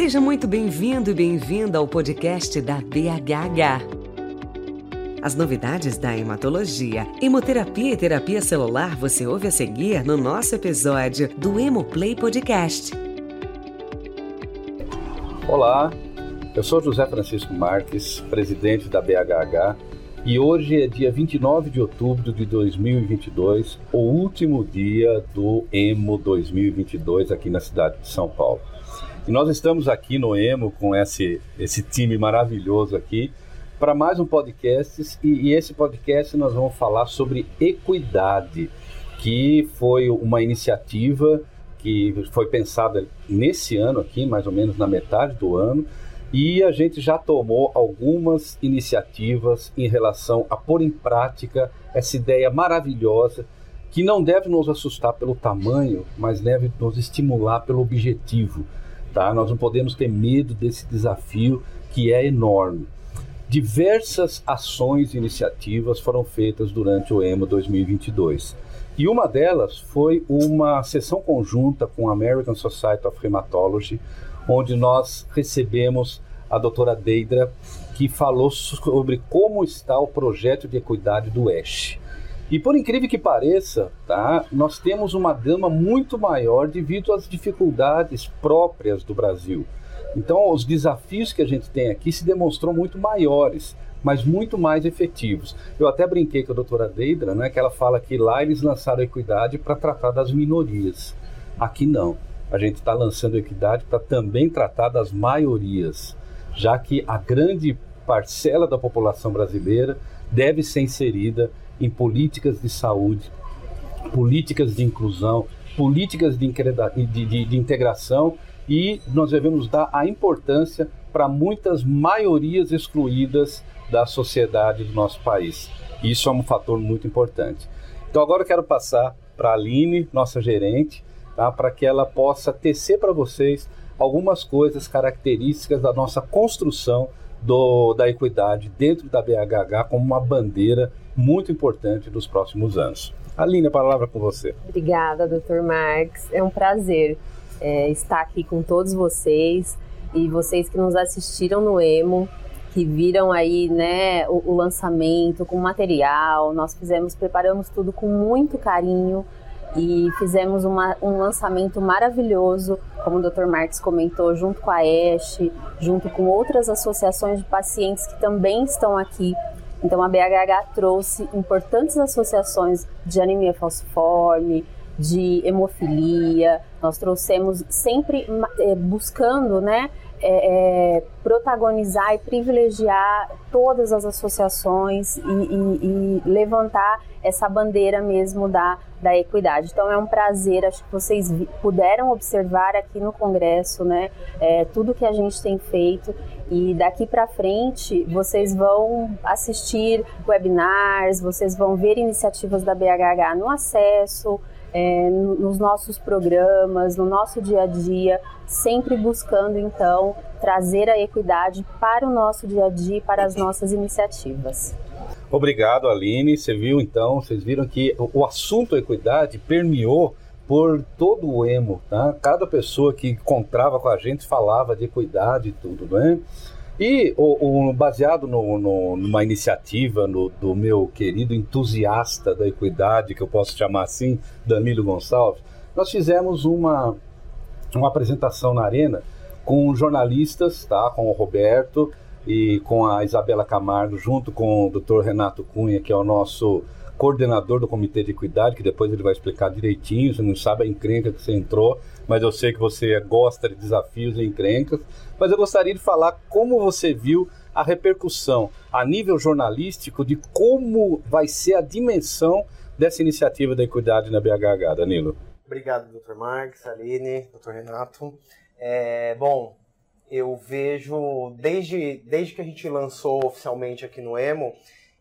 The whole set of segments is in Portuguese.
Seja muito bem-vindo e bem-vinda ao podcast da BHH. As novidades da hematologia, hemoterapia e terapia celular você ouve a seguir no nosso episódio do Hemoplay Podcast. Olá, eu sou José Francisco Marques, presidente da BHH, e hoje é dia 29 de outubro de 2022, o último dia do EMO 2022 aqui na cidade de São Paulo. E nós estamos aqui no Emo com esse, esse time maravilhoso aqui para mais um podcast. E, e esse podcast nós vamos falar sobre equidade, que foi uma iniciativa que foi pensada nesse ano aqui, mais ou menos na metade do ano, e a gente já tomou algumas iniciativas em relação a pôr em prática essa ideia maravilhosa que não deve nos assustar pelo tamanho, mas deve nos estimular pelo objetivo. Tá? Nós não podemos ter medo desse desafio que é enorme. Diversas ações e iniciativas foram feitas durante o EMO 2022. E uma delas foi uma sessão conjunta com a American Society of Hematology, onde nós recebemos a doutora Deidra, que falou sobre como está o projeto de equidade do ESH. E por incrível que pareça, tá, nós temos uma gama muito maior devido às dificuldades próprias do Brasil. Então, os desafios que a gente tem aqui se demonstram muito maiores, mas muito mais efetivos. Eu até brinquei com a doutora Deidra, né, que ela fala que lá eles lançaram equidade para tratar das minorias. Aqui não. A gente está lançando equidade para também tratar das maiorias, já que a grande parcela da população brasileira deve ser inserida em políticas de saúde, políticas de inclusão, políticas de, de, de, de integração e nós devemos dar a importância para muitas maiorias excluídas da sociedade do nosso país. Isso é um fator muito importante. Então agora eu quero passar para a Aline, nossa gerente, tá? para que ela possa tecer para vocês algumas coisas características da nossa construção do, da equidade dentro da BHH como uma bandeira muito importante dos próximos anos. Aline, a palavra com você. Obrigada, Dr. Marx. É um prazer é, estar aqui com todos vocês e vocês que nos assistiram no Emo, que viram aí né, o, o lançamento com material. Nós fizemos, preparamos tudo com muito carinho e fizemos uma, um lançamento maravilhoso, como o Dr. Marques comentou, junto com a ESH, junto com outras associações de pacientes que também estão aqui então a BHH trouxe importantes associações de anemia falciforme, de hemofilia. Nós trouxemos sempre é, buscando, né, é, é, protagonizar e privilegiar todas as associações e, e, e, levantar essa bandeira mesmo da, da equidade. Então é um prazer, acho que vocês puderam observar aqui no Congresso, né, é, tudo que a gente tem feito e daqui para frente vocês vão assistir webinars, vocês vão ver iniciativas da BHH no acesso, é, nos nossos programas, no nosso dia a dia, sempre buscando então trazer a equidade para o nosso dia a dia e para as nossas iniciativas. Obrigado, Aline. Você viu então, vocês viram que o assunto equidade permeou por todo o emo, tá? Cada pessoa que encontrava com a gente falava de equidade e tudo, né? E o, o baseado no, no, numa iniciativa no, do meu querido entusiasta da equidade, que eu posso chamar assim, Danilo Gonçalves, nós fizemos uma, uma apresentação na Arena com jornalistas, tá? com o Roberto e com a Isabela Camargo, junto com o Dr. Renato Cunha, que é o nosso coordenador do Comitê de Equidade, que depois ele vai explicar direitinho. Você não sabe a encrenca que você entrou, mas eu sei que você gosta de desafios e encrencas. Mas eu gostaria de falar como você viu a repercussão a nível jornalístico de como vai ser a dimensão dessa iniciativa da Equidade na BHH, Danilo. Obrigado, Dr. Marques, Aline, Dr. Renato. É, bom, eu vejo desde, desde que a gente lançou oficialmente aqui no Emo,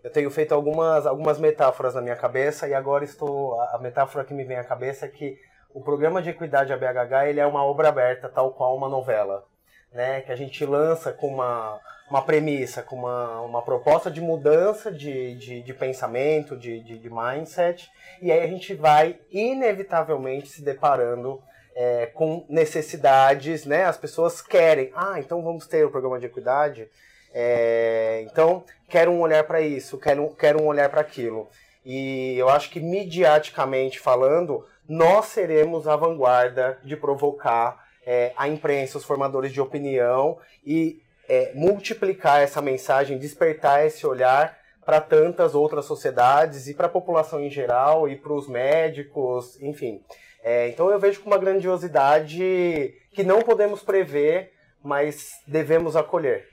eu tenho feito algumas, algumas metáforas na minha cabeça e agora estou a metáfora que me vem à cabeça é que o programa de equidade ABHH ele é uma obra aberta tal qual uma novela, né? Que a gente lança com uma, uma premissa, com uma, uma proposta de mudança de, de, de pensamento, de, de, de mindset e aí a gente vai inevitavelmente se deparando é, com necessidades, né? As pessoas querem. Ah, então vamos ter o programa de equidade. É, então, quero um olhar para isso, quero, quero um olhar para aquilo. E eu acho que, midiaticamente falando, nós seremos a vanguarda de provocar é, a imprensa, os formadores de opinião e é, multiplicar essa mensagem, despertar esse olhar para tantas outras sociedades e para a população em geral e para os médicos, enfim. É, então eu vejo com uma grandiosidade que não podemos prever, mas devemos acolher.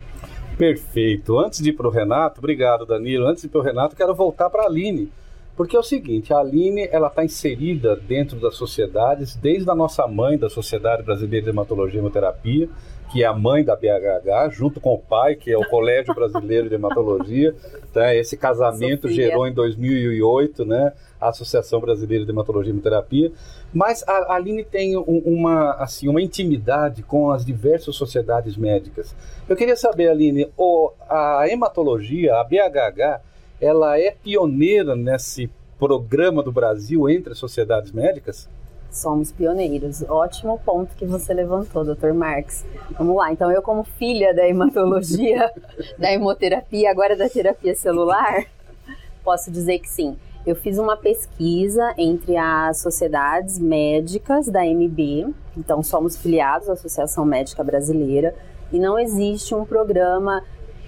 Perfeito. Antes de ir para o Renato, obrigado Danilo. Antes de ir para o Renato, quero voltar para a Aline. Porque é o seguinte, a Aline ela está inserida dentro das sociedades, desde a nossa mãe da Sociedade Brasileira de Hematologia e Hemoterapia, que é a mãe da BHH, junto com o pai, que é o Colégio Brasileiro de Hematologia. Tá? Esse casamento Sofia. gerou em 2008 né, a Associação Brasileira de Hematologia e Hemoterapia. Mas a Aline tem uma, assim, uma intimidade com as diversas sociedades médicas. Eu queria saber, Aline, o, a hematologia, a BHH, ela é pioneira nesse programa do Brasil entre as sociedades médicas? Somos pioneiros. Ótimo ponto que você levantou, Dr. Marx. Vamos lá. Então, eu como filha da hematologia, da hemoterapia, agora da terapia celular, posso dizer que sim. Eu fiz uma pesquisa entre as sociedades médicas da MB, então somos filiados à Associação Médica Brasileira, e não existe um programa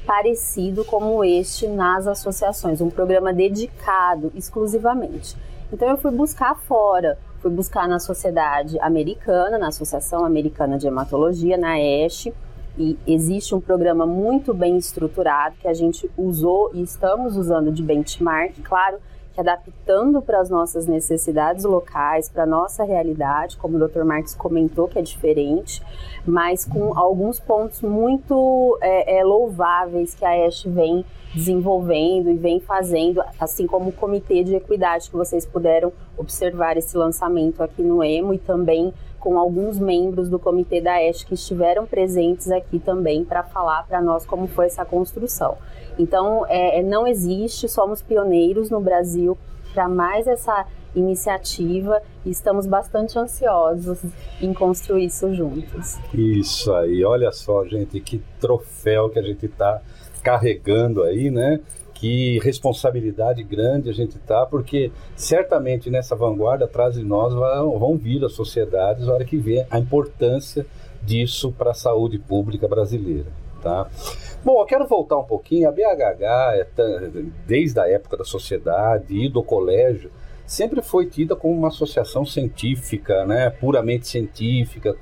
parecido como este nas associações, um programa dedicado exclusivamente. Então eu fui buscar fora, fui buscar na sociedade americana, na Associação Americana de Hematologia, na ASH, e existe um programa muito bem estruturado que a gente usou e estamos usando de benchmark, claro, que adaptando para as nossas necessidades locais, para a nossa realidade, como o Dr. Marques comentou, que é diferente, mas com alguns pontos muito é, é, louváveis que a Ash vem desenvolvendo e vem fazendo, assim como o Comitê de Equidade, que vocês puderam observar esse lançamento aqui no EMO e também com alguns membros do Comitê da ESH que estiveram presentes aqui também para falar para nós como foi essa construção. Então, é, é, não existe, somos pioneiros no Brasil para mais essa iniciativa e estamos bastante ansiosos em construir isso juntos. Isso aí, olha só, gente, que troféu que a gente está carregando aí, né? Que responsabilidade grande a gente tá, porque certamente nessa vanguarda atrás de nós vão, vão vir as sociedades na hora que vê a importância disso para a saúde pública brasileira, tá? Bom, eu quero voltar um pouquinho. A BHH, é desde a época da sociedade e do colégio, sempre foi tida como uma associação científica, né, puramente científica.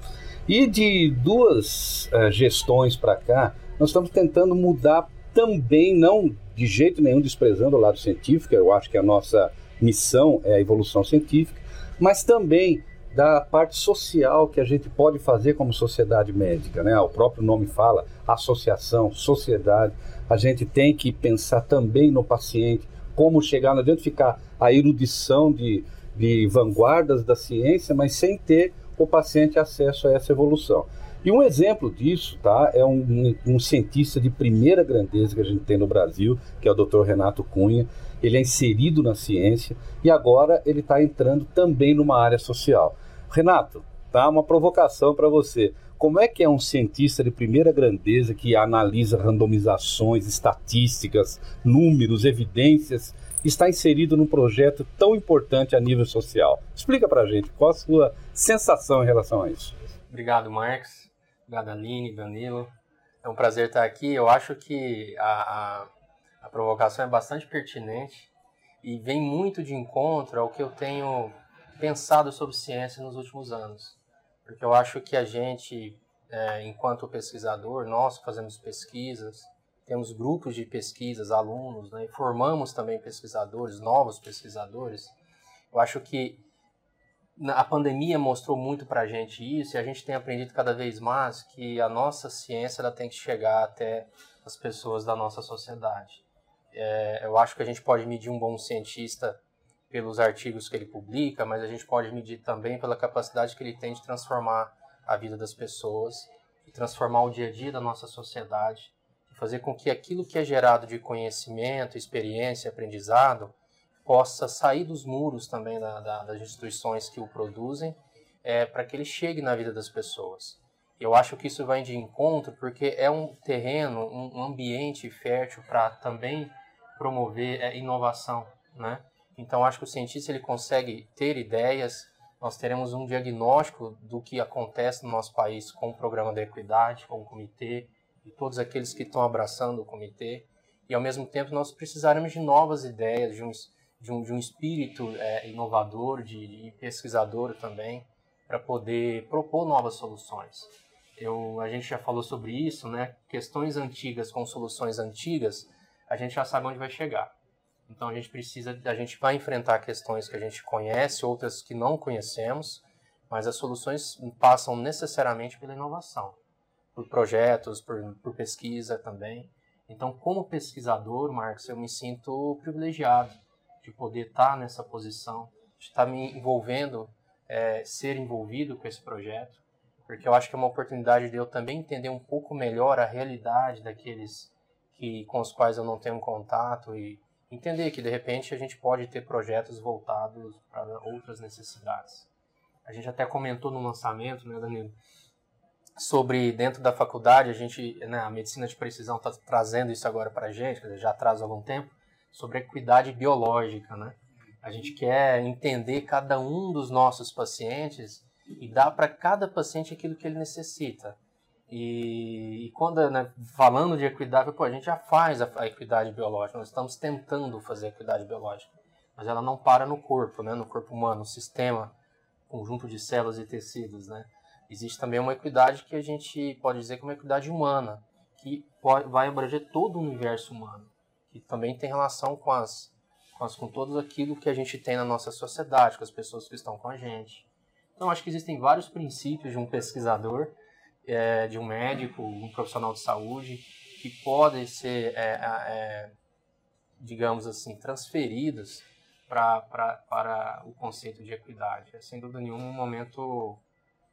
E de duas uh, gestões para cá, nós estamos tentando mudar também, não de jeito nenhum desprezando o lado científico, eu acho que a nossa missão é a evolução científica, mas também da parte social que a gente pode fazer como sociedade médica, né? O próprio nome fala, associação, sociedade. A gente tem que pensar também no paciente, como chegar, não adianta ficar a erudição de, de vanguardas da ciência, mas sem ter o paciente acesso a essa evolução. E um exemplo disso tá, é um, um, cientista de primeira grandeza que a gente tem no Brasil, que é o Dr. Renato Cunha. Ele é inserido na ciência e agora ele está entrando também numa área social. Renato, tá uma provocação para você. Como é que é um cientista de primeira grandeza que analisa randomizações, estatísticas, números, evidências, está inserido num projeto tão importante a nível social? Explica para gente qual a sua sensação em relação a isso. Obrigado, Marcos. Obrigado, Aline, Danilo. É um prazer estar aqui. Eu acho que a, a, a provocação é bastante pertinente e vem muito de encontro ao que eu tenho pensado sobre ciência nos últimos anos. Porque eu acho que a gente, é, enquanto pesquisador, nós fazemos pesquisas, temos grupos de pesquisas, alunos, né, e formamos também pesquisadores, novos pesquisadores. Eu acho que a pandemia mostrou muito para a gente isso e a gente tem aprendido cada vez mais que a nossa ciência ela tem que chegar até as pessoas da nossa sociedade. É, eu acho que a gente pode medir um bom cientista pelos artigos que ele publica, mas a gente pode medir também pela capacidade que ele tem de transformar a vida das pessoas transformar o dia a dia da nossa sociedade fazer com que aquilo que é gerado de conhecimento, experiência, aprendizado possa sair dos muros também da, da, das instituições que o produzem é, para que ele chegue na vida das pessoas. Eu acho que isso vai de encontro porque é um terreno, um ambiente fértil para também promover é, inovação, né? Então acho que o cientista ele consegue ter ideias, nós teremos um diagnóstico do que acontece no nosso país com o programa da equidade, com o comitê e todos aqueles que estão abraçando o comitê. E ao mesmo tempo nós precisaremos de novas ideias, de um, de um, de um espírito é, inovador, de, de pesquisador também, para poder propor novas soluções. Eu, a gente já falou sobre isso, né? Questões antigas com soluções antigas, a gente já sabe onde vai chegar. Então a gente precisa, a gente vai enfrentar questões que a gente conhece, outras que não conhecemos, mas as soluções passam necessariamente pela inovação, por projetos, por, por pesquisa também. Então, como pesquisador, Marcos, eu me sinto privilegiado de poder estar nessa posição, de estar me envolvendo, é, ser envolvido com esse projeto, porque eu acho que é uma oportunidade de eu também entender um pouco melhor a realidade daqueles que com os quais eu não tenho contato e entender que de repente a gente pode ter projetos voltados para outras necessidades. A gente até comentou no lançamento, né, Danilo, sobre dentro da faculdade a gente, né, a medicina de precisão está trazendo isso agora para a gente, já traz há algum tempo, sobre equidade biológica, né? A gente quer entender cada um dos nossos pacientes e dar para cada paciente aquilo que ele necessita. E, e quando, né, falando de equidade, pô, a gente já faz a, a, equidade biológica, nós estamos tentando fazer a equidade biológica, mas ela não para no corpo, né, no corpo humano, no sistema, conjunto de células e tecidos, né. Existe também uma equidade que a gente pode dizer que é uma equidade humana, que pode, vai abranger todo o universo humano, que também tem relação com as, com tudo aquilo que a gente tem na nossa sociedade, com as pessoas que estão com a gente. Então acho que existem vários princípios de um pesquisador é, de um médico, um profissional de saúde, que podem ser, é, é, digamos assim, transferidos pra, pra, para o conceito de equidade. É, sem dúvida nenhuma, um momento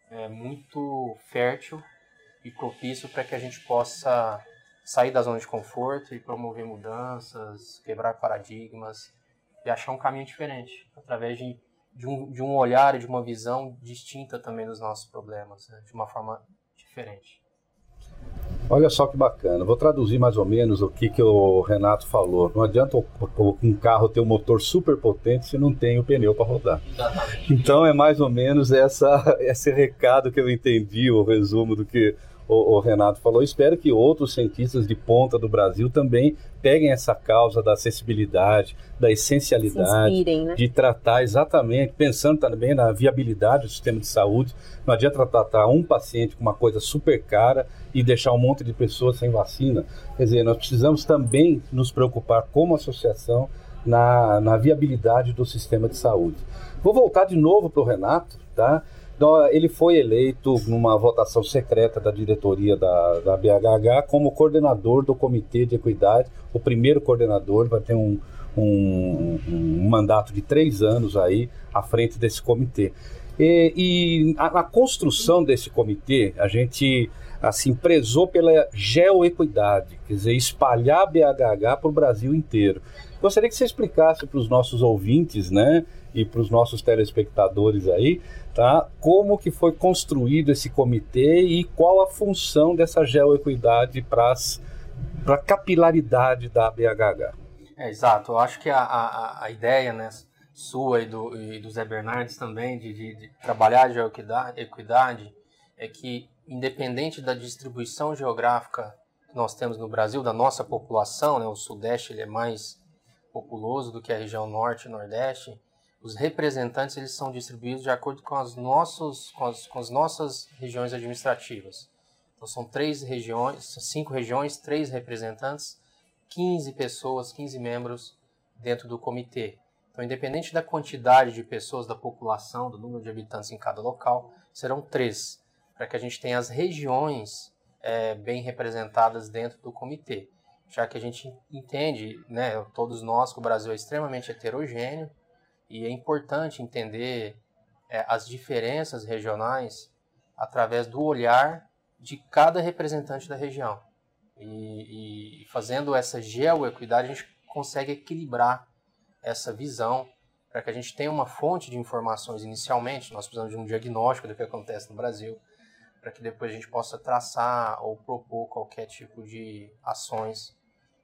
é, muito fértil e propício para que a gente possa sair da zona de conforto e promover mudanças, quebrar paradigmas e achar um caminho diferente, através de, de, um, de um olhar e de uma visão distinta também dos nossos problemas, né? de uma forma diferente. Olha só que bacana. Vou traduzir mais ou menos o que, que o Renato falou. Não adianta um carro ter um motor super potente se não tem o pneu para rodar. Exatamente. Então é mais ou menos essa, esse recado que eu entendi, o resumo do que o, o, Renato falou. Espero que outros cientistas de ponta do Brasil também peguem essa causa da acessibilidade, da essencialidade, inspirem, né? de tratar exatamente, pensando também na viabilidade do sistema de saúde. Não adianta tratar um paciente com uma coisa super cara e deixar um monte de pessoas sem vacina. Quer dizer, nós precisamos também nos preocupar como associação na, na viabilidade do sistema de saúde. Vou voltar de novo para o Renato, tá? Então, ele foi eleito numa votação secreta da diretoria da, da BHH como coordenador do Comitê de Equidade, o primeiro coordenador, vai ter um, um, um mandato de três anos aí à frente desse comitê. E, e a, a, construção desse comitê, a gente assim prezou pela geoequidade, quer dizer, espalhar BHH para o Brasil inteiro. Gostaria que você explicasse para os nossos ouvintes, né, e para os nossos telespectadores aí, tá? Como que foi construído esse comitê e qual a função dessa geoequidade para a capilaridade da BHH? É, exato, eu acho que a, a, a ideia né, sua e do, e do Zé Bernardes também de, de, de trabalhar a geoequidade é que, independente da distribuição geográfica que nós temos no Brasil, da nossa população, né, o Sudeste ele é mais populoso do que a região Norte e Nordeste, os representantes eles são distribuídos de acordo com as, nossos, com as, com as nossas regiões administrativas. Então são três regiões, cinco regiões, três representantes, 15 pessoas, 15 membros dentro do comitê. Então, independente da quantidade de pessoas, da população, do número de habitantes em cada local, serão três, para que a gente tenha as regiões é, bem representadas dentro do comitê. Já que a gente entende, né, todos nós, que o Brasil é extremamente heterogêneo, e é importante entender é, as diferenças regionais através do olhar de cada representante da região. E, e fazendo essa geoequidade, a gente consegue equilibrar essa visão para que a gente tenha uma fonte de informações inicialmente. Nós precisamos de um diagnóstico do que acontece no Brasil, para que depois a gente possa traçar ou propor qualquer tipo de ações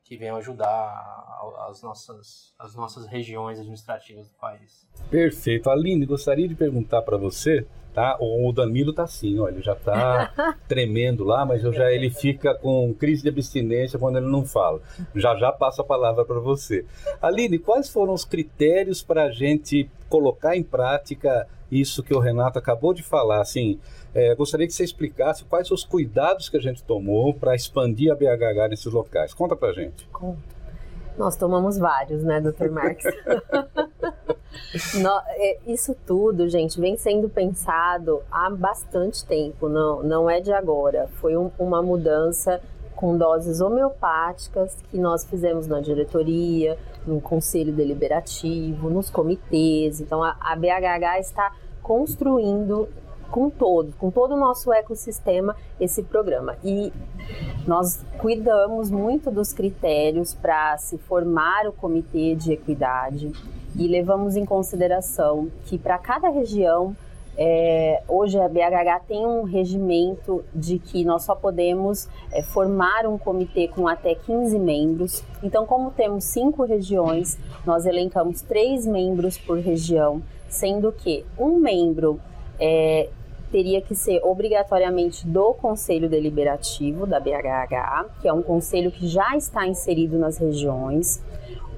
que venham ajudar as nossas, as nossas regiões administrativas do país. Perfeito. Aline, gostaria de perguntar para você, tá? O Danilo tá assim, ele já tá tremendo lá, mas eu já ele fica com crise de abstinência quando ele não fala. Já já passo a palavra para você. Aline, quais foram os critérios para a gente colocar em prática isso que o Renato acabou de falar, assim, é, gostaria que você explicasse quais os cuidados que a gente tomou para expandir a BHH nesses locais. Conta para gente. Nós tomamos vários, né, Dr. No, é, isso tudo, gente, vem sendo pensado há bastante tempo, não, não é de agora. Foi um, uma mudança com doses homeopáticas que nós fizemos na diretoria, no conselho deliberativo, nos comitês. Então a, a BHH está construindo com todo, com todo o nosso ecossistema esse programa. E nós cuidamos muito dos critérios para se formar o comitê de equidade e levamos em consideração que para cada região é, hoje a BHH tem um regimento de que nós só podemos é, formar um comitê com até 15 membros. Então, como temos cinco regiões, nós elencamos três membros por região, sendo que um membro é, teria que ser obrigatoriamente do Conselho Deliberativo da BHH, que é um conselho que já está inserido nas regiões.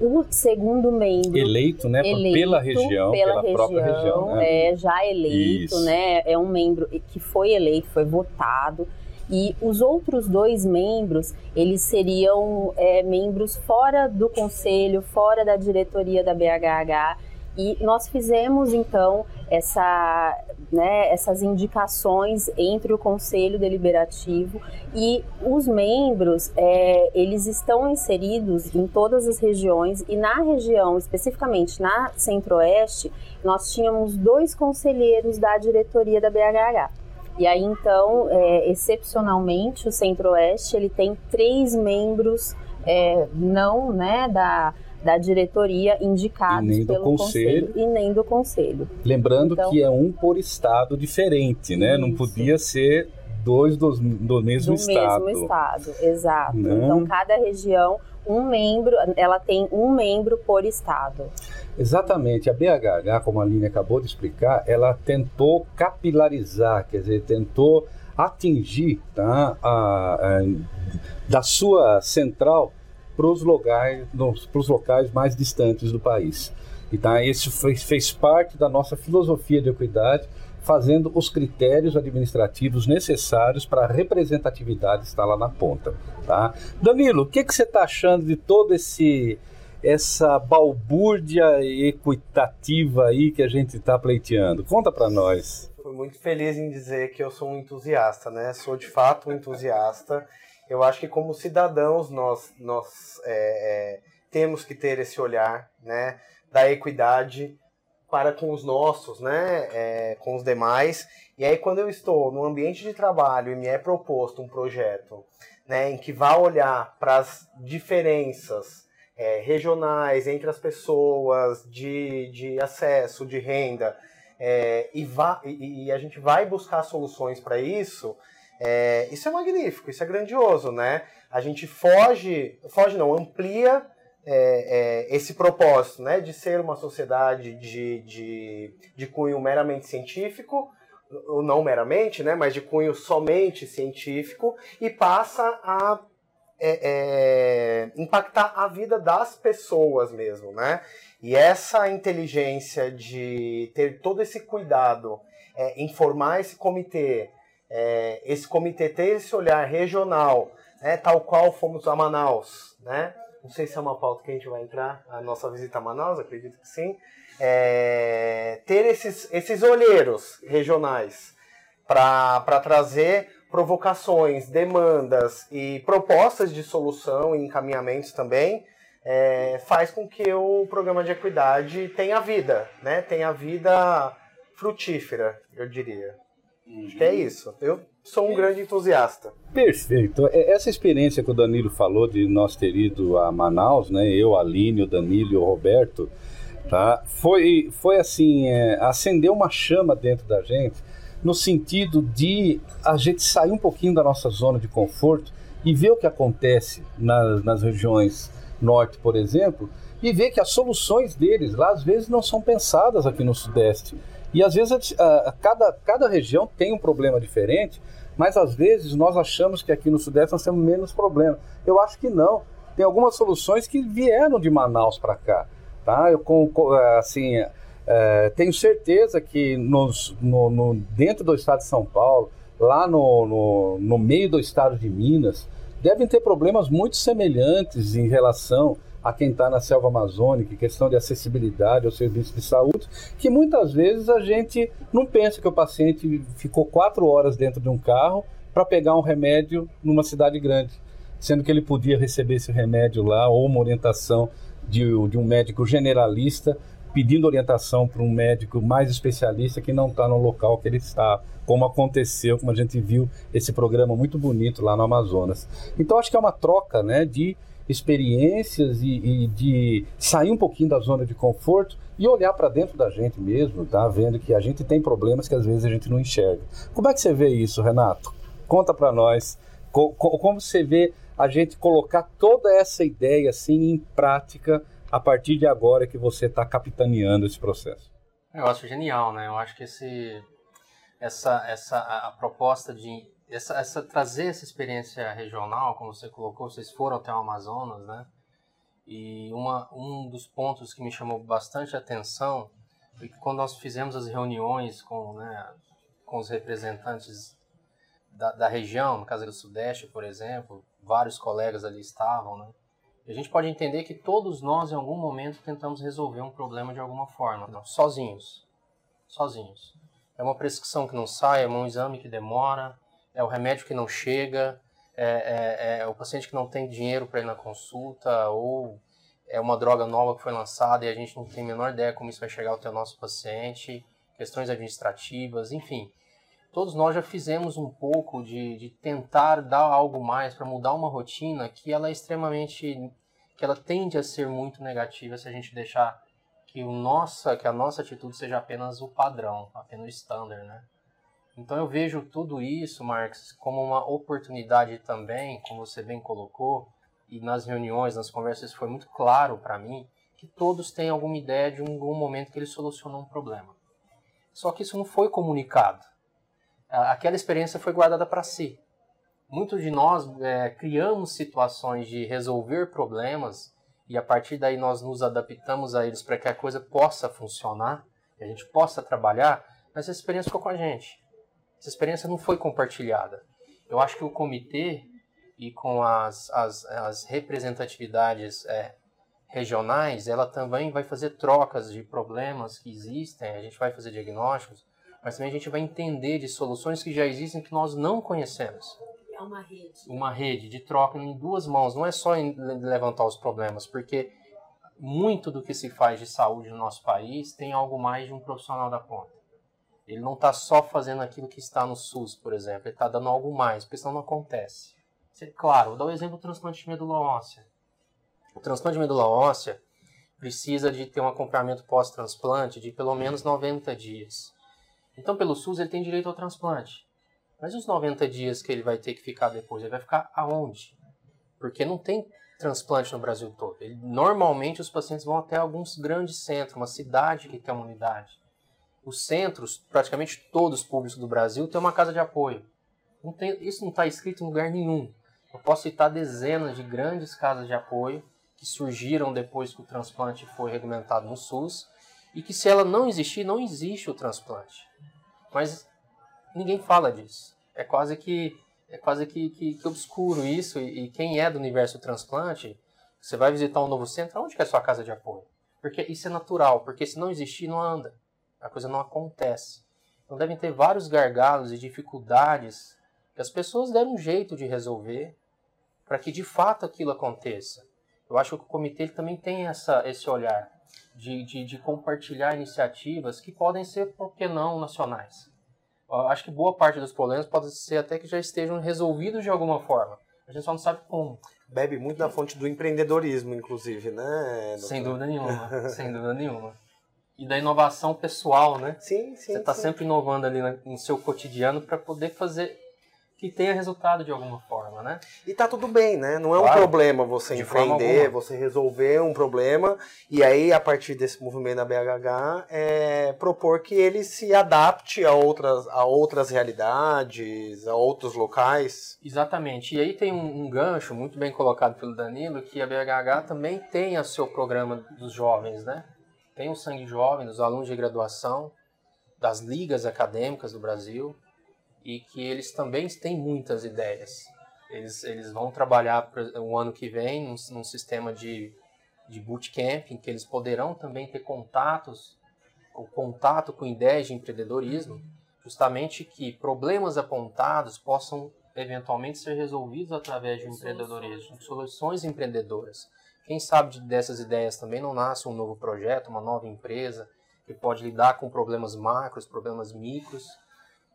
O segundo membro eleito, né, eleito pela região, pela, pela região, própria região, né? é já eleito, Isso. né? É um membro que foi eleito, foi votado. E os outros dois membros, eles seriam é, membros fora do conselho, fora da diretoria da BHH e nós fizemos então essa, né, essas indicações entre o Conselho Deliberativo e os membros, é, eles estão inseridos em todas as regiões e na região, especificamente na Centro-Oeste, nós tínhamos dois conselheiros da diretoria da BHH. E aí então, é, excepcionalmente, o Centro-Oeste ele tem três membros é, não né, da da diretoria indicados pelo conselho. conselho. e nem do conselho. Lembrando então, que é um por estado diferente, né? Isso. Não podia ser dois do, do mesmo do estado. Do mesmo estado, exato. Não. Então cada região um membro, ela tem um membro por estado. Exatamente. A BHH, como a Aline acabou de explicar, ela tentou capilarizar, quer dizer, tentou atingir tá, a, a, da sua central para os locais, locais mais distantes do país. Então, isso fez, fez parte da nossa filosofia de equidade, fazendo os critérios administrativos necessários para a representatividade estar lá na ponta. Tá? Danilo, o que, que você está achando de todo esse essa balbúrdia equitativa aí que a gente está pleiteando? Conta para nós. Fui muito feliz em dizer que eu sou um entusiasta, né? Sou de fato um entusiasta eu acho que como cidadãos nós, nós é, é, temos que ter esse olhar né, da equidade para com os nossos, né, é, com os demais. E aí quando eu estou no ambiente de trabalho e me é proposto um projeto né, em que vá olhar para as diferenças é, regionais entre as pessoas, de, de acesso, de renda, é, e, vá, e, e a gente vai buscar soluções para isso, é, isso é magnífico, isso é grandioso, né? A gente foge, foge não, amplia é, é, esse propósito, né? De ser uma sociedade de, de, de cunho meramente científico, ou não meramente, né? Mas de cunho somente científico e passa a é, é, impactar a vida das pessoas mesmo, né? E essa inteligência de ter todo esse cuidado é, em formar esse comitê, é, esse comitê ter esse olhar regional, né, tal qual fomos a Manaus, né? Não sei se é uma pauta que a gente vai entrar, a nossa visita a Manaus, acredito que sim. É, ter esses, esses olheiros regionais para trazer provocações, demandas e propostas de solução e encaminhamentos também, é, faz com que o programa de equidade tenha vida, né? Tenha vida frutífera, eu diria. Que é isso. Eu sou um grande entusiasta. Perfeito. É, essa experiência que o Danilo falou de nós ter ido a Manaus, né? Eu, a Aline, o Danilo e o Roberto, tá? Foi, foi assim, é, acender uma chama dentro da gente, no sentido de a gente sair um pouquinho da nossa zona de conforto e ver o que acontece nas, nas regiões norte, por exemplo, e ver que as soluções deles lá às vezes não são pensadas aqui no sudeste. E às vezes a, cada, cada região tem um problema diferente, mas às vezes nós achamos que aqui no sudeste nós temos menos problema. Eu acho que não. Tem algumas soluções que vieram de Manaus para cá. Tá? Eu, com, assim, é, tenho certeza que nos, no, no, dentro do estado de São Paulo, lá no, no, no meio do estado de Minas, devem ter problemas muito semelhantes em relação a quem está na selva amazônica, questão de acessibilidade ao serviço de saúde, que muitas vezes a gente não pensa que o paciente ficou quatro horas dentro de um carro para pegar um remédio numa cidade grande, sendo que ele podia receber esse remédio lá ou uma orientação de, de um médico generalista pedindo orientação para um médico mais especialista que não está no local que ele está, como aconteceu, como a gente viu esse programa muito bonito lá no Amazonas. Então acho que é uma troca, né, de experiências e, e de sair um pouquinho da zona de conforto e olhar para dentro da gente mesmo, tá? Vendo que a gente tem problemas que às vezes a gente não enxerga. Como é que você vê isso, Renato? Conta para nós. Co como você vê a gente colocar toda essa ideia assim em prática a partir de agora que você está capitaneando esse processo? Eu acho genial, né? Eu acho que esse, essa, essa a proposta de essa, essa, trazer essa experiência regional, como você colocou, vocês foram até o Amazonas, né? E uma, um dos pontos que me chamou bastante atenção foi que quando nós fizemos as reuniões com, né, com os representantes da, da região, no caso do Sudeste, por exemplo, vários colegas ali estavam, né? E a gente pode entender que todos nós, em algum momento, tentamos resolver um problema de alguma forma, não, sozinhos. Sozinhos. É uma prescrição que não sai, é um exame que demora, é o remédio que não chega, é, é, é o paciente que não tem dinheiro para ir na consulta, ou é uma droga nova que foi lançada e a gente não tem a menor ideia como isso vai chegar até o nosso paciente, questões administrativas, enfim. Todos nós já fizemos um pouco de, de tentar dar algo mais para mudar uma rotina que ela é extremamente, que ela tende a ser muito negativa se a gente deixar que, o nossa, que a nossa atitude seja apenas o padrão, apenas o standard, né? Então eu vejo tudo isso, Marx, como uma oportunidade também, como você bem colocou, e nas reuniões, nas conversas foi muito claro para mim que todos têm alguma ideia de algum momento que eles solucionam um problema. Só que isso não foi comunicado. Aquela experiência foi guardada para si. Muitos de nós é, criamos situações de resolver problemas e a partir daí nós nos adaptamos a eles para que a coisa possa funcionar, que a gente possa trabalhar, mas essa experiência ficou com a gente. Essa experiência não foi compartilhada. Eu acho que o comitê e com as, as, as representatividades é, regionais, ela também vai fazer trocas de problemas que existem, a gente vai fazer diagnósticos, mas também a gente vai entender de soluções que já existem que nós não conhecemos. É uma rede. Uma rede de troca em duas mãos, não é só em levantar os problemas, porque muito do que se faz de saúde no nosso país tem algo mais de um profissional da ponta. Ele não está só fazendo aquilo que está no SUS, por exemplo, ele está dando algo mais, porque senão não acontece. Claro, vou dar o um exemplo do transplante de medula óssea. O transplante de medula óssea precisa de ter um acompanhamento pós-transplante de pelo menos 90 dias. Então, pelo SUS, ele tem direito ao transplante. Mas os 90 dias que ele vai ter que ficar depois, ele vai ficar aonde? Porque não tem transplante no Brasil todo. Ele, normalmente, os pacientes vão até alguns grandes centros, uma cidade que tem uma unidade os centros, praticamente todos os públicos do Brasil, têm uma casa de apoio. Não tem, isso não está escrito em lugar nenhum. Eu posso citar dezenas de grandes casas de apoio que surgiram depois que o transplante foi regulamentado no SUS e que se ela não existir, não existe o transplante. Mas ninguém fala disso. É quase que é quase que, que, que obscuro isso e, e, quem é do universo transplante, você vai visitar um novo centro, onde que é a sua casa de apoio? Porque isso é natural, porque se não existir, não anda a coisa não acontece. Então devem ter vários gargalos e dificuldades que as pessoas deram um jeito de resolver para que de fato aquilo aconteça. Eu acho que o comitê também tem essa, esse olhar de, de, de, compartilhar iniciativas que podem ser, por que não, nacionais. Eu acho que boa parte dos problemas pode ser até que já estejam resolvidos de alguma forma. A gente só não sabe como. bebe muito da fonte do empreendedorismo, inclusive, né? Doutor? Sem dúvida nenhuma, sem dúvida nenhuma. E da inovação pessoal, né? Sim, sim. Você está sempre inovando ali no seu cotidiano para poder fazer que tenha resultado de alguma forma, né? E tá tudo bem, né? Não é claro, um problema você empreender, você resolver um problema e aí a partir desse movimento da BHH é propor que ele se adapte a outras, a outras realidades, a outros locais. Exatamente. E aí tem um, um gancho muito bem colocado pelo Danilo que a BHH também tem o seu programa dos jovens, né? Tem o Sangue Jovem, dos alunos de graduação, das ligas acadêmicas do Brasil e que eles também têm muitas ideias. Eles, eles vão trabalhar o ano que vem num, num sistema de, de bootcamp, em que eles poderão também ter contatos, o contato com ideias de empreendedorismo, justamente que problemas apontados possam eventualmente ser resolvidos através de um empreendedorismo, soluções empreendedoras. Quem sabe dessas ideias também não nasce um novo projeto, uma nova empresa que pode lidar com problemas macros, problemas micros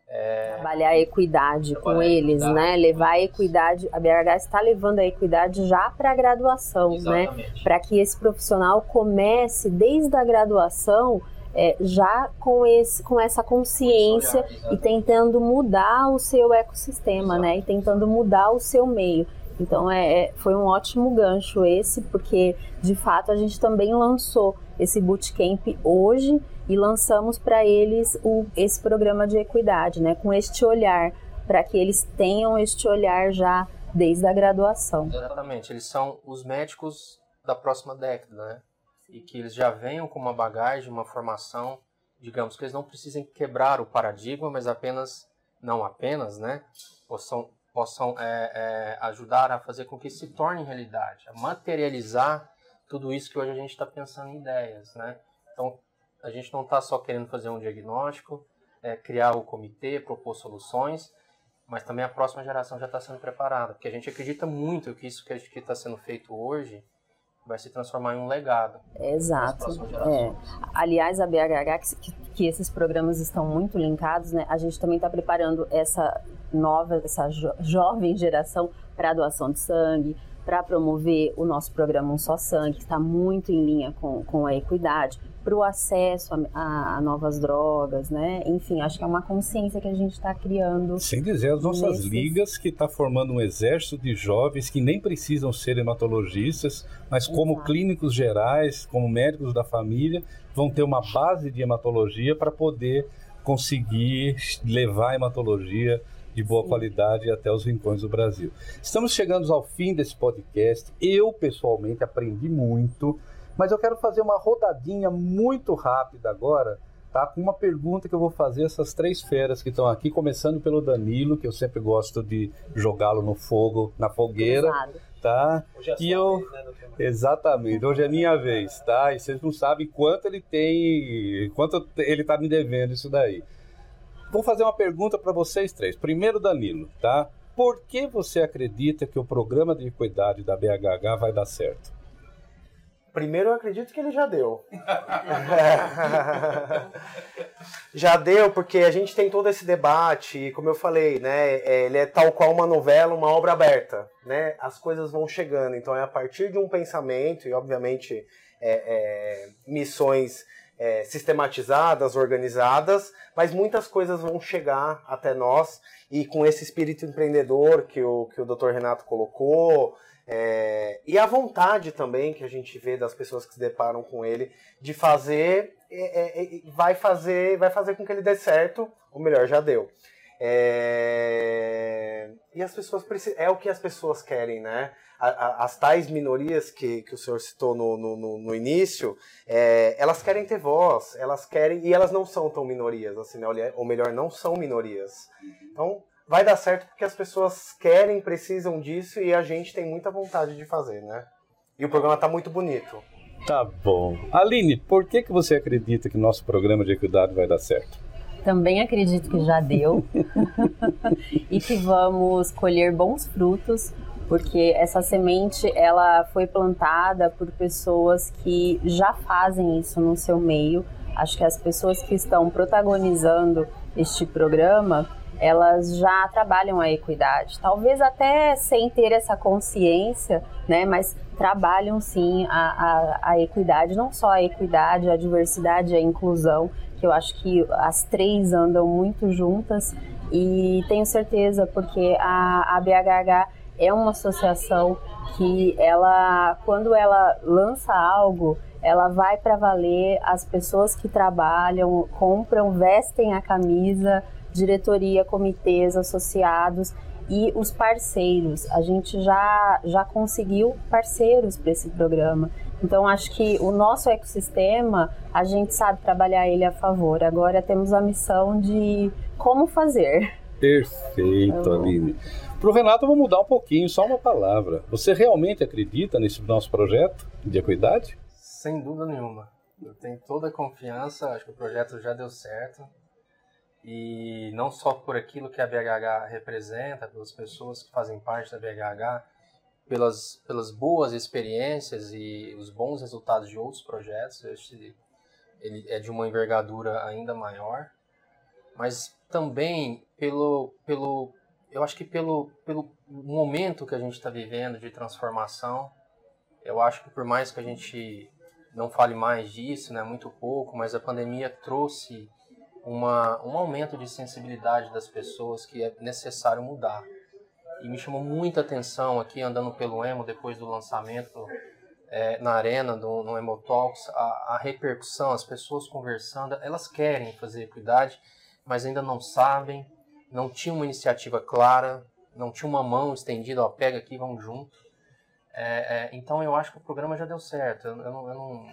é... Trabalhar a equidade Trabalhar com eles, equidade, né? Levar a equidade, a BRH está levando a equidade já para a graduação, né? Exatamente. né? Para que esse profissional comece desde a graduação é, já com, esse, com essa consciência olhar, e tentando mudar o seu ecossistema, Exato. né? E tentando mudar o seu meio. Então é, é, foi um ótimo gancho esse, porque de fato a gente também lançou esse bootcamp hoje e lançamos para eles o, esse programa de equidade, né, com este olhar, para que eles tenham este olhar já desde a graduação. Exatamente, eles são os médicos da próxima década, né? E que eles já venham com uma bagagem, uma formação, digamos que eles não precisem quebrar o paradigma, mas apenas, não apenas, né? Possam, possam é, é, ajudar a fazer com que se torne realidade, a materializar tudo isso que hoje a gente está pensando em ideias, né? Então, a gente não está só querendo fazer um diagnóstico, é, criar o comitê, propor soluções, mas também a próxima geração já está sendo preparada, porque a gente acredita muito que isso que está sendo feito hoje vai se transformar em um legado. Exato. É. Aliás, a BHH, que, que, esses programas estão muito linkados, né? A gente também está preparando essa nova, essa jo jovem geração para a doação de sangue, para promover o nosso programa Um Só Sangue, que está muito em linha com, com a equidade, para o acesso a, a, a, novas drogas, né? Enfim, acho que é uma consciência que a gente está criando. Sem dizer as nossas nesses... ligas, que está formando um exército de jovens que nem precisam ser hematologistas, mas como Exato. clínicos gerais, como médicos da família, vão ter uma base de hematologia para poder conseguir levar a hematologia de boa Sim. qualidade até os rincões do Brasil. Estamos chegando ao fim desse podcast. Eu, pessoalmente, aprendi muito, mas eu quero fazer uma rodadinha muito rápida agora, tá? Com uma pergunta que eu vou fazer essas três feras que estão aqui, começando pelo Danilo, que eu sempre gosto de jogá-lo no fogo, na fogueira. Tá? Hoje é e eu vez, né, exatamente, hoje é minha vez, tá? E vocês não sabem quanto ele tem, quanto ele tá me devendo isso daí. Vou fazer uma pergunta para vocês três. Primeiro, Danilo, tá? Por que você acredita que o programa de equidade da BHH vai dar certo? Primeiro, eu acredito que ele já deu. já deu, porque a gente tem todo esse debate, e como eu falei, né, é, ele é tal qual uma novela, uma obra aberta, né? As coisas vão chegando, então é a partir de um pensamento e, obviamente, é, é, missões é, sistematizadas, organizadas, mas muitas coisas vão chegar até nós e com esse espírito empreendedor que o, que o Dr. Renato colocou, é, e a vontade também que a gente vê das pessoas que se deparam com ele de fazer, é, é, é vai fazer, vai fazer com que ele dê certo, ou melhor, já deu. É, e as pessoas é o que as pessoas querem, né? As tais minorias que, que o senhor citou no, no, no início, é, elas querem ter voz, elas querem, e elas não são tão minorias, assim, né? ou melhor, não são minorias. Então, vai dar certo porque as pessoas querem, precisam disso e a gente tem muita vontade de fazer, né? E o programa está muito bonito. Tá bom. Aline, por que, que você acredita que nosso programa de equidade vai dar certo? Também acredito que já deu e que vamos colher bons frutos porque essa semente ela foi plantada por pessoas que já fazem isso no seu meio. Acho que as pessoas que estão protagonizando este programa elas já trabalham a equidade. Talvez até sem ter essa consciência, né? Mas trabalham sim a, a, a equidade, não só a equidade, a diversidade, a inclusão, que eu acho que as três andam muito juntas e tenho certeza porque a, a BHH é uma associação que ela, quando ela lança algo, ela vai para valer, as pessoas que trabalham, compram, vestem a camisa, diretoria, comitês, associados e os parceiros. A gente já, já conseguiu parceiros para esse programa. Então, acho que o nosso ecossistema, a gente sabe trabalhar ele a favor. Agora temos a missão de como fazer. Perfeito, Aline. Para o Renato, eu vou mudar um pouquinho, só uma palavra. Você realmente acredita nesse nosso projeto de equidade? Sem dúvida nenhuma. Eu tenho toda a confiança, acho que o projeto já deu certo. E não só por aquilo que a BHH representa, pelas pessoas que fazem parte da BHH, pelas, pelas boas experiências e os bons resultados de outros projetos. Este, ele é de uma envergadura ainda maior, mas também pelo, pelo eu acho que pelo, pelo momento que a gente está vivendo de transformação, eu acho que por mais que a gente não fale mais disso, né, muito pouco, mas a pandemia trouxe uma, um aumento de sensibilidade das pessoas que é necessário mudar. E me chamou muita atenção aqui, andando pelo Emo, depois do lançamento é, na arena, do, no Emo Talks, a, a repercussão, as pessoas conversando, elas querem fazer equidade, mas ainda não sabem, não tinha uma iniciativa clara, não tinha uma mão estendida, ó, pega aqui, vamos junto. É, é, então eu acho que o programa já deu certo. Eu, eu, não, eu, não,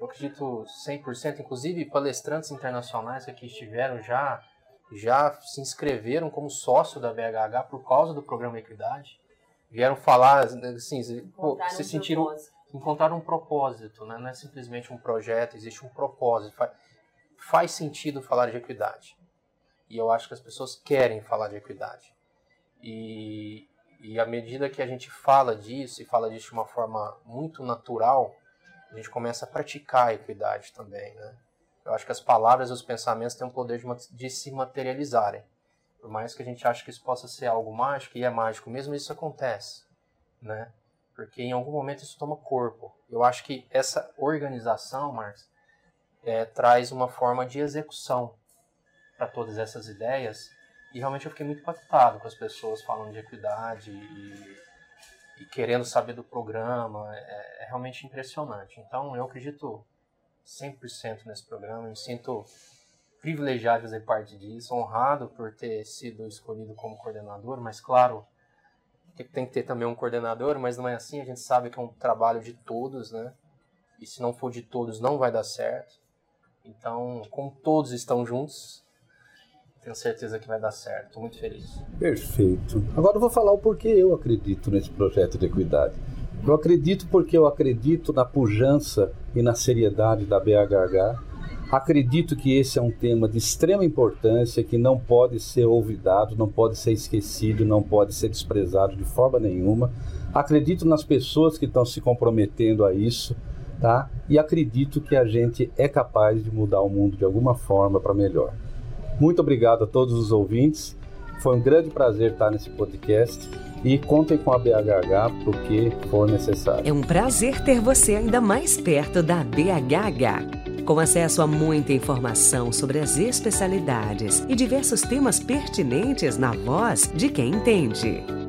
eu acredito 100%, inclusive palestrantes internacionais que aqui estiveram já já se inscreveram como sócio da BHH por causa do programa Equidade. Vieram falar, assim, pô, se sentiram, propósito. encontraram um propósito, né? não é simplesmente um projeto, existe um propósito. Faz, faz sentido falar de equidade. E eu acho que as pessoas querem falar de equidade. E, e à medida que a gente fala disso e fala disso de uma forma muito natural, a gente começa a praticar a equidade também, né? Eu acho que as palavras e os pensamentos têm o poder de, de se materializarem. Por mais que a gente ache que isso possa ser algo mágico, e é mágico mesmo, isso acontece, né? Porque em algum momento isso toma corpo. Eu acho que essa organização, Marcos, é, traz uma forma de execução para todas essas ideias. E realmente eu fiquei muito impactado com as pessoas falando de equidade e, e querendo saber do programa. É, é, realmente impressionante. Então eu acredito 100% nesse programa. Me sinto privilegiado de fazer parte disso, honrado por ter sido escolhido como coordenador, mas claro que tem que ter também um coordenador, mas não é assim, a gente sabe que é um trabalho de todos, né? E se não for de todos, não vai dar certo. Então, como todos estão juntos, tenho certeza que vai dar certo. Estou muito feliz. Perfeito. Agora eu vou falar o porquê eu acredito nesse projeto de equidade. Eu acredito porque eu acredito na pujança e na seriedade da BHH. Acredito que esse é um tema de extrema importância que não pode ser olvidado, não pode ser esquecido, não pode ser desprezado de forma nenhuma. Acredito nas pessoas que estão se comprometendo a isso, tá? E acredito que a gente é capaz de mudar o mundo de alguma forma para melhor. Muito obrigado a todos os ouvintes. Foi um grande prazer estar nesse podcast e contem com a BHH para o que for necessário. É um prazer ter você ainda mais perto da BHH. Com acesso a muita informação sobre as especialidades e diversos temas pertinentes na voz de quem entende.